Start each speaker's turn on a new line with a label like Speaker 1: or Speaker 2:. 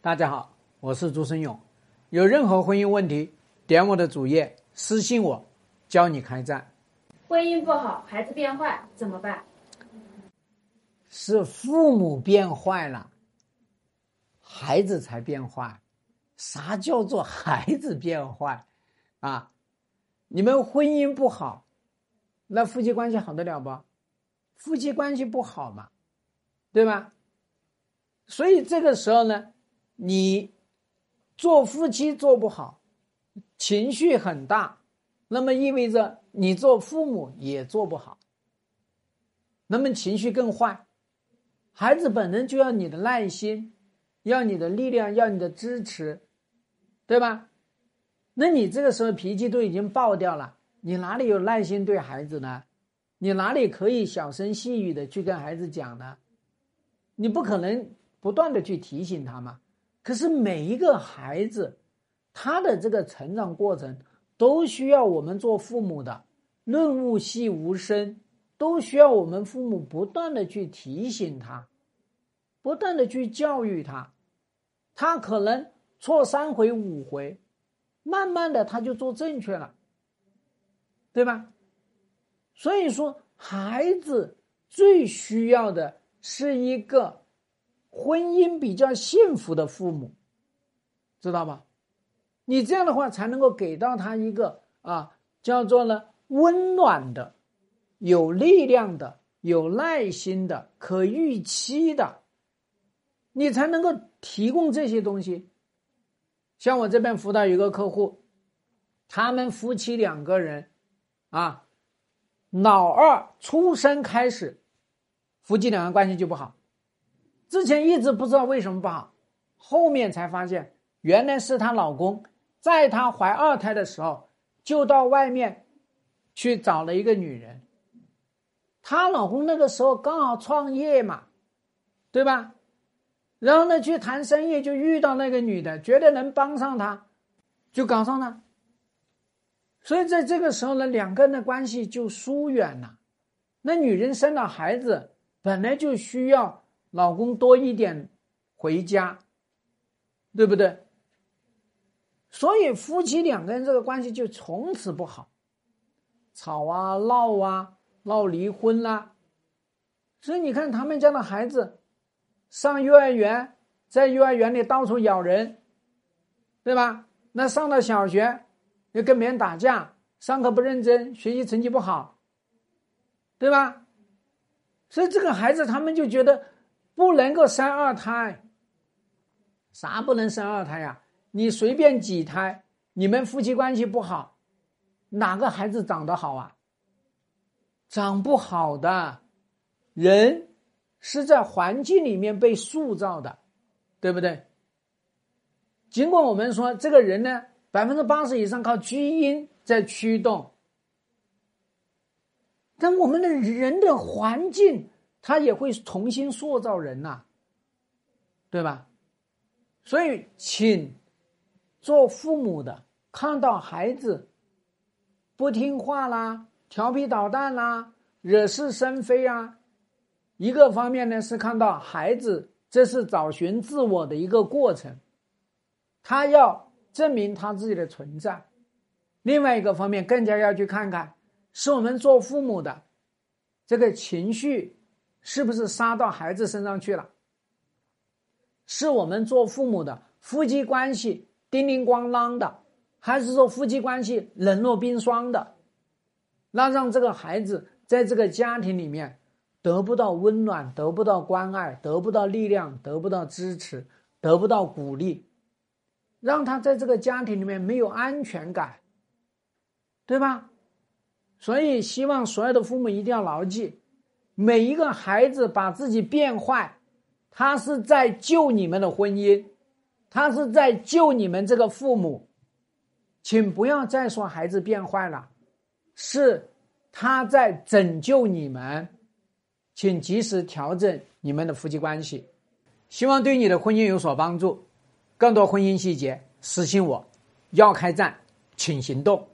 Speaker 1: 大家好，我是朱生勇。有任何婚姻问题，点我的主页私信我，教你开战。
Speaker 2: 婚姻不好，孩子变坏怎么办？
Speaker 1: 是父母变坏了，孩子才变坏。啥叫做孩子变坏？啊，你们婚姻不好，那夫妻关系好得了不？夫妻关系不好嘛，对吧？所以这个时候呢，你做夫妻做不好，情绪很大，那么意味着你做父母也做不好，那么情绪更坏。孩子本身就要你的耐心，要你的力量，要你的支持，对吧？那你这个时候脾气都已经爆掉了，你哪里有耐心对孩子呢？你哪里可以小声细语的去跟孩子讲呢？你不可能不断的去提醒他嘛。可是每一个孩子，他的这个成长过程都需要我们做父母的润物细无声。都需要我们父母不断的去提醒他，不断的去教育他，他可能错三回五回，慢慢的他就做正确了，对吧？所以说，孩子最需要的是一个婚姻比较幸福的父母，知道吧？你这样的话才能够给到他一个啊，叫做呢温暖的。有力量的、有耐心的、可预期的，你才能够提供这些东西。像我这边辅导一个客户，他们夫妻两个人，啊，老二出生开始，夫妻两个关系就不好。之前一直不知道为什么不好，后面才发现，原来是她老公在她怀二胎的时候，就到外面去找了一个女人。她老公那个时候刚好创业嘛，对吧？然后呢，去谈生意就遇到那个女的，觉得能帮上他，就搞上了。所以在这个时候呢，两个人的关系就疏远了。那女人生了孩子，本来就需要老公多一点回家，对不对？所以夫妻两个人这个关系就从此不好，吵啊闹啊。闹离婚啦，所以你看他们家的孩子上幼儿园，在幼儿园里到处咬人，对吧？那上了小学又跟别人打架，上课不认真，学习成绩不好，对吧？所以这个孩子他们就觉得不能够生二胎，啥不能生二胎呀？你随便几胎，你们夫妻关系不好，哪个孩子长得好啊？长不好的人是在环境里面被塑造的，对不对？尽管我们说这个人呢，百分之八十以上靠基因在驱动，但我们的人的环境，他也会重新塑造人呐，对吧？所以，请做父母的看到孩子不听话啦。调皮捣蛋啦，惹是生非啊！一个方面呢是看到孩子这是找寻自我的一个过程，他要证明他自己的存在；另外一个方面更加要去看看，是我们做父母的这个情绪是不是杀到孩子身上去了？是我们做父母的夫妻关系叮铃咣啷的，还是说夫妻关系冷若冰霜的？那让这个孩子在这个家庭里面得不到温暖，得不到关爱，得不到力量，得不到支持，得不到鼓励，让他在这个家庭里面没有安全感，对吧？所以希望所有的父母一定要牢记：每一个孩子把自己变坏，他是在救你们的婚姻，他是在救你们这个父母，请不要再说孩子变坏了。是他在拯救你们，请及时调整你们的夫妻关系，希望对你的婚姻有所帮助。更多婚姻细节私信我，要开战，请行动。